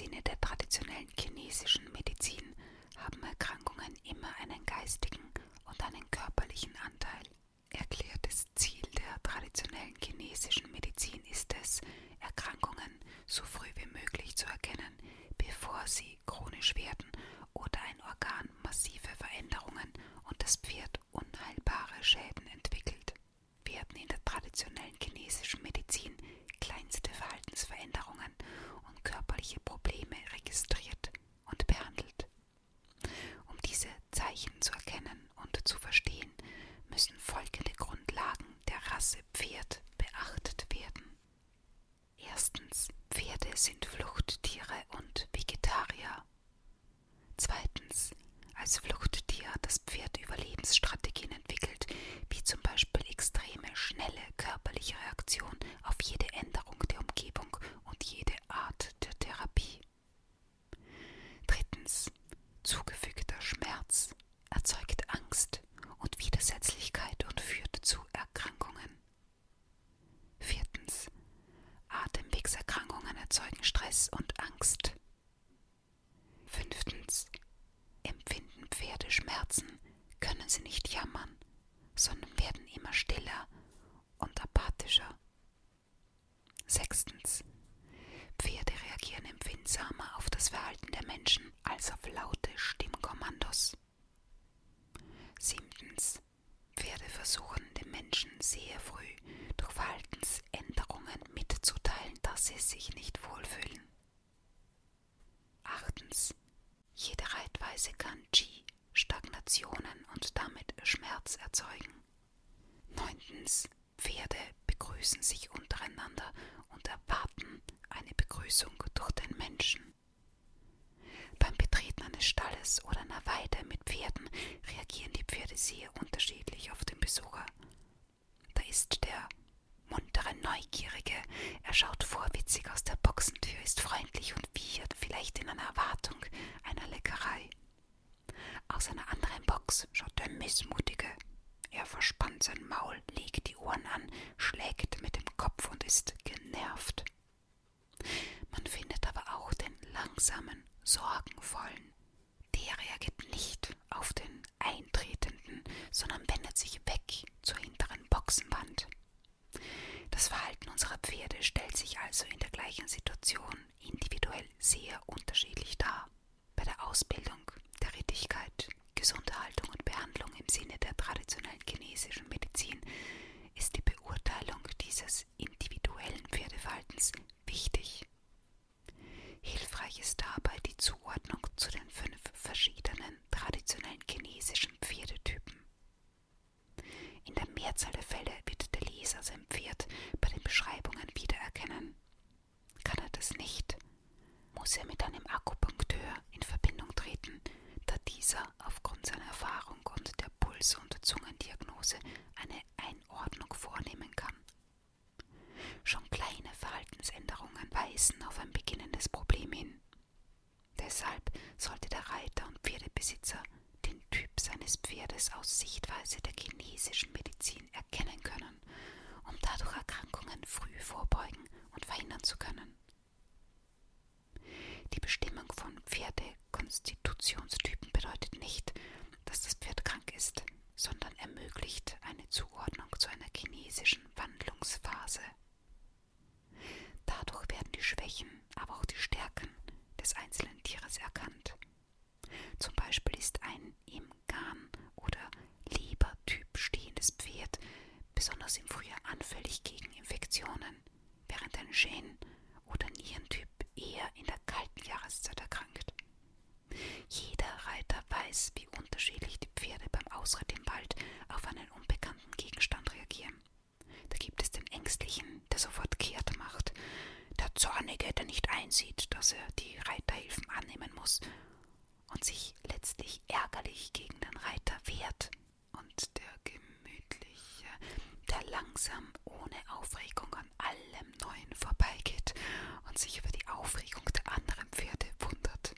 Sinne der traditionellen chinesischen Medizin haben Erkrankungen immer einen geistigen und einen körperlichen Anteil. Erklärtes Ziel der traditionellen chinesischen Medizin ist es, Erkrankungen so früh wie möglich zu erkennen, bevor sie chronisch werden oder ein Organ massive Veränderungen und das Pferd unheilbare Schäden entwickelt. Werden in der traditionellen chinesischen Medizin kleinste Verhaltensveränderungen Pferde sind Fluchttiere und Vegetarier. Zweitens, als Fluchttier das Pferd Überlebensstrategien entwickelt, wie zum Beispiel extreme, schnelle körperliche Reaktion auf jede Änderung der Umgebung und jede Art der Therapie. Drittens, zugefügter Schmerz erzeugt Angst und widersetzlich Und Angst. Begrüßung durch den Menschen. Beim Betreten eines Stalles oder einer Weide mit Pferden reagieren die Pferde sehr unterschiedlich auf den Besucher. Da ist der muntere Neugierige, er schaut vorwitzig aus der Boxentür, ist freundlich und wiehert vielleicht in einer Erwartung einer Leckerei. Aus einer anderen Box schaut der Missmutige, er verspannt sein Maul Geschehen oder Nierentyp eher in der kalten Jahreszeit erkrankt. Jeder Reiter weiß, wie unterschiedlich die Pferde beim Ausritt im Wald auf einen unbekannten Gegenstand reagieren. Da gibt es den Ängstlichen, der sofort kehrt macht, der Zornige, der nicht einsieht, dass er die Reiterhilfen annehmen muss und sich letztlich ärgerlich gegen den Reiter wehrt, und der der langsam ohne Aufregung an allem Neuen vorbeigeht und sich über die Aufregung der anderen Pferde wundert.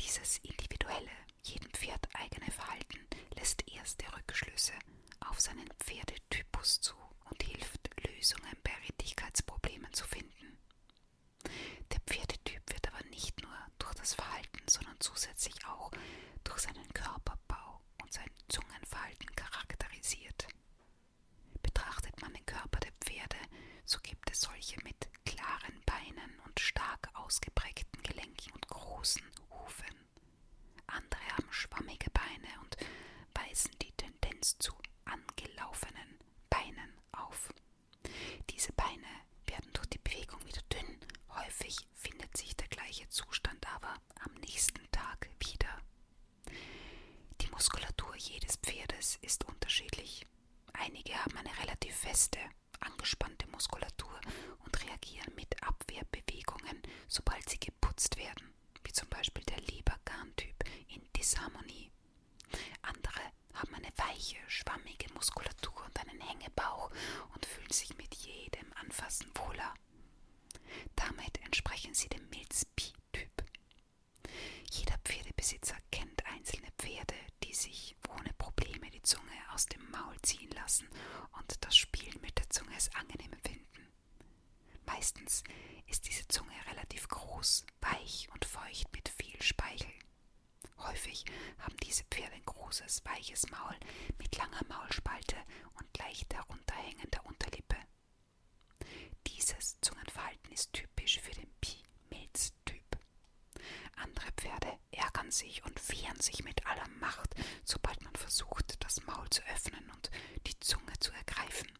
Dieses individuelle, jedem Pferd eigene Verhalten lässt erste Rückschlüsse auf seinen Pferdetypus zu und hilft, Lösungen bei Rittigkeitsproblemen zu finden. Der Pferdetyp wird aber nicht nur durch das Verhalten, sondern zusätzlich auch durch seinen Körperbau und sein Zungenverhalten charakterisiert. Betrachtet man den Körper der Pferde, so gibt es solche mit klaren Beinen und stark ausgeprägten Gelenken und großen Hufen. Andere haben schwammige Beine und weisen die Tendenz zu angelaufenen Beinen auf. Diese Beine werden durch die Bewegung wieder dünn, häufig findet sich der gleiche Zustand aber am nächsten Tag wieder. Die Muskulatur jedes Pferdes ist unterschiedlich. Einige haben eine relativ feste, angespannte Muskulatur und reagieren mit Abwehrbewegungen, sobald sie geputzt werden, wie zum Beispiel der Lebergarntyp in Disharmonie. Andere haben eine weiche, schwammige Muskulatur und einen Hängebauch und fühlen sich mit jedem Anfassen wohler. Damit entsprechen sie dem Milz-Pi-Typ. Jeder Pferdebesitzer kennt einzelne Pferde, die sich ohne Probleme die Zunge aus dem Maul ziehen lassen und das Spielen mit der Zunge es angenehm finden. Meistens ist diese Zunge relativ groß, weich und feucht mit viel Speichel. Häufig haben diese Pferde ein großes, weiches Maul mit langer Maulspalte und leicht herunterhängender Unterlippe. Dieses Zungenverhalten ist typisch für den Pi-Milz-Typ. Andere Pferde ärgern sich und wehren sich mit aller Macht, sobald man versucht, das Maul zu öffnen und die Zunge zu ergreifen.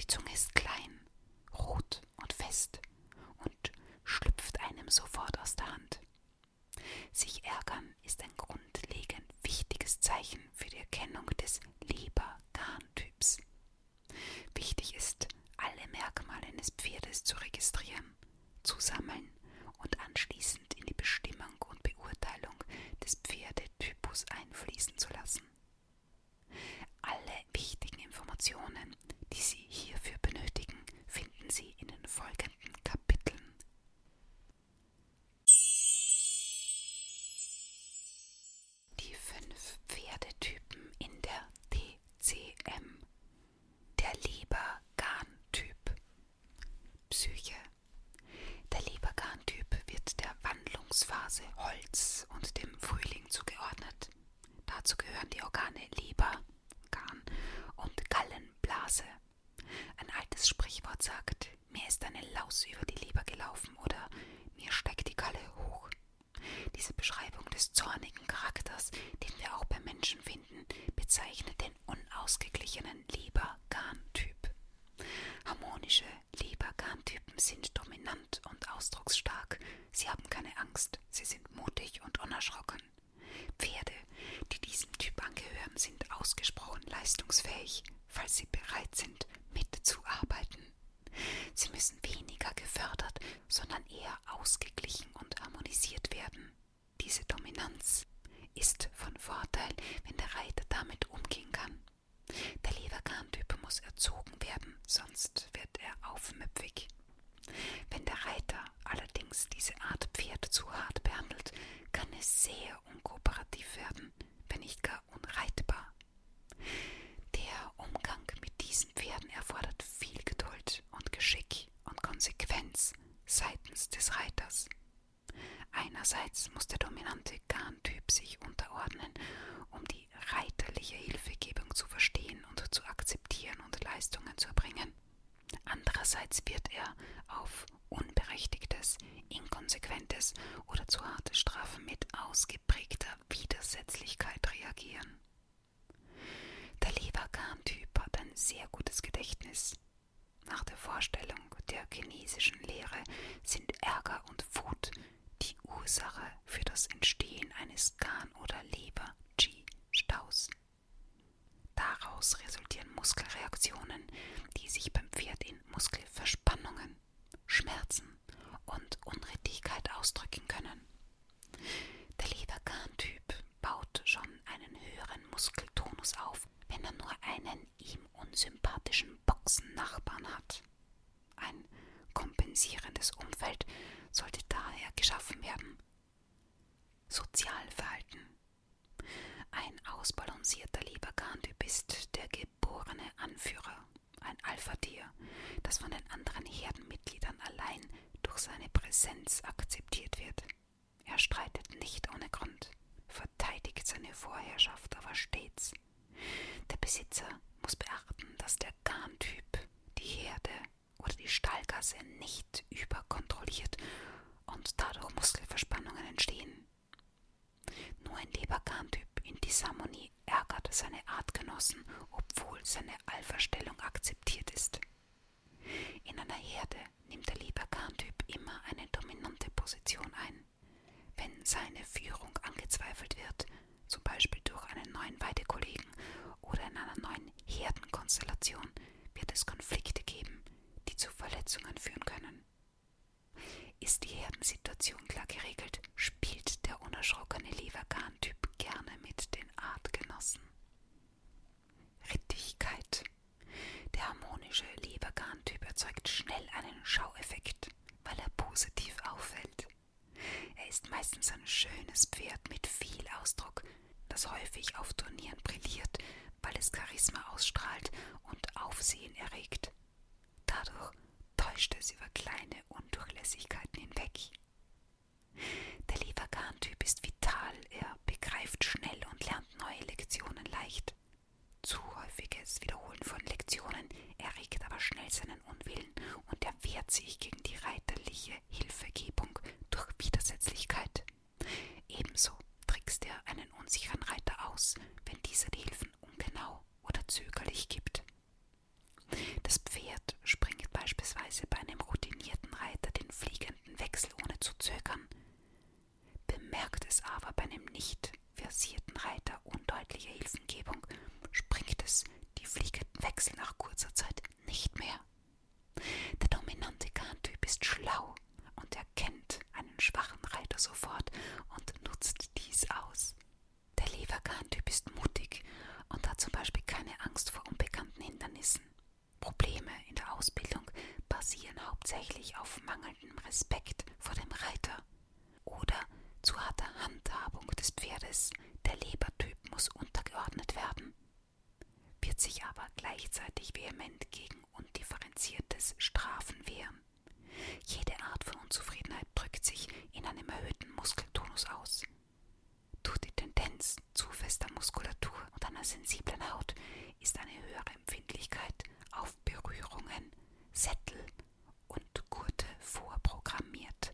Die Zunge ist klein, fest und schlüpft einem sofort aus der Hand. Sich ärgern ist ein grundlegend wichtiges Zeichen für die Erkennung des Leber-Garn-Typs. Wichtig ist, alle Merkmale eines Pferdes zu registrieren, zu sammeln und anschließend in die Bestimmung und Beurteilung des Pferdetypus einfließen zu lassen. Alle wichtigen Informationen, die Sie hierfür benötigen, Sie in den folgenden Kapiteln. Die fünf Pferdetypen in der TCM. Der Leber-Garn-Typ. Psyche. Der Lebergarntyp wird der Wandlungsphase Holz und dem Frühling zugeordnet. Dazu gehören die Organe Leber, Garn und Gallenblase. Ein altes Sprichwort sagt, ist eine Laus über die Leber gelaufen oder mir steckt die Galle hoch. Diese Beschreibung des zornigen Charakters, den wir auch bei Menschen finden, bezeichnet den unausgeglichenen Leber-Garn-Typ. Harmonische Leber-Garn-Typen sind dominant und ausdrucksstark. Sie haben keine Angst, sie sind weniger gefördert, sondern eher ausgeglichen und harmonisiert werden. Diese Dominanz ist von Vorteil, wenn der Reiter damit umgehen kann. Der Lebergarntyp muss erzogen werden, sonst wird er aufmüpfig. Wenn der Reiter allerdings diese Art Pferd zu hart behandelt, kann es sehr unkooperativ werden, wenn nicht gar unreitbar. Der Umgang mit diesen Pferden erfordert viel Geduld und Geschick und Konsequenz seitens des Reiters. Einerseits muss der dominante Garntyp sich unterordnen, um die reiterliche Hilfegebung zu verstehen und zu akzeptieren und Leistungen zu erbringen. Andererseits wird er auf unberechtigtes, inkonsequentes oder zu harte Strafen mit ausgeprägter Widersetzlichkeit reagieren. Der Lebergarn-Typ hat ein sehr gutes Gedächtnis. Nach der Vorstellung der chinesischen Lehre sind Ärger und Wut Ursache für das Entstehen eines Garn- oder Leber-Qi-Staus. Daraus resultieren Muskelreaktionen, die sich beim Pferd in Muskelverspannungen, Schmerzen ausdrücken können. Der Lebergarn-Typ baut schon einen höheren Muskeltonus auf, wenn er nur einen ihm unsympathischen Boxennachbarn hat. Ein kompensierendes Umfeld sollte daher geschaffen werden. Sozialverhalten. Ein ausbalancierter Lebergarn-Typ ist der geborene Anführer, ein Alpha-Tier, das von den anderen Herdenmitgliedern allein durch seine Präsenz akzeptiert wird. Er streitet nicht ohne Grund, verteidigt seine Vorherrschaft aber stets. Der Besitzer muss beachten, dass der Garntyp die Herde oder die Stallgasse nicht überkontrolliert und dadurch Muskelverspannungen entstehen. Nur ein Lebergarntyp in Disharmonie ärgert seine Artgenossen, obwohl seine Alpha-Stellung akzeptiert ist. In einer Herde nimmt der Lebergarntyp immer eine dominante Position ein. Wenn seine Führung angezweifelt wird, zum Beispiel durch einen neuen Weidekollegen oder in einer neuen Herdenkonstellation, wird es Konflikte geben, die zu Verletzungen führen können. Ist die Herdensituation klar geregelt, spielt der unerschrockene Levergarn-Typ gerne mit den Artgenossen. Rittigkeit. Der harmonische Lebergarn-Typ erzeugt schnell einen Schaueffekt, weil er positiv auffällt. Er ist meistens ein schönes Pferd mit viel Ausdruck, das häufig auf Turnieren brilliert, weil es Charisma ausstrahlt und Aufsehen erregt. Dadurch täuscht es über kleine Undurchlässigkeiten hinweg. Der Levergarn-Typ ist vital, er begreift schnell und lernt neue Lektionen leicht. Zu häufiges Wiederholen von Lektionen erregt aber schnell seinen Unwillen und er wehrt sich gegen die reiterliche Hilfegebung durch Widersetzlichkeit. Ebenso trickst er einen unsicheren Reiter aus, sich aber gleichzeitig vehement gegen undifferenziertes Strafen wehren. Jede Art von Unzufriedenheit drückt sich in einem erhöhten Muskeltonus aus. Durch die Tendenz zu fester Muskulatur und einer sensiblen Haut ist eine höhere Empfindlichkeit auf Berührungen, Sättel und Gurte vorprogrammiert.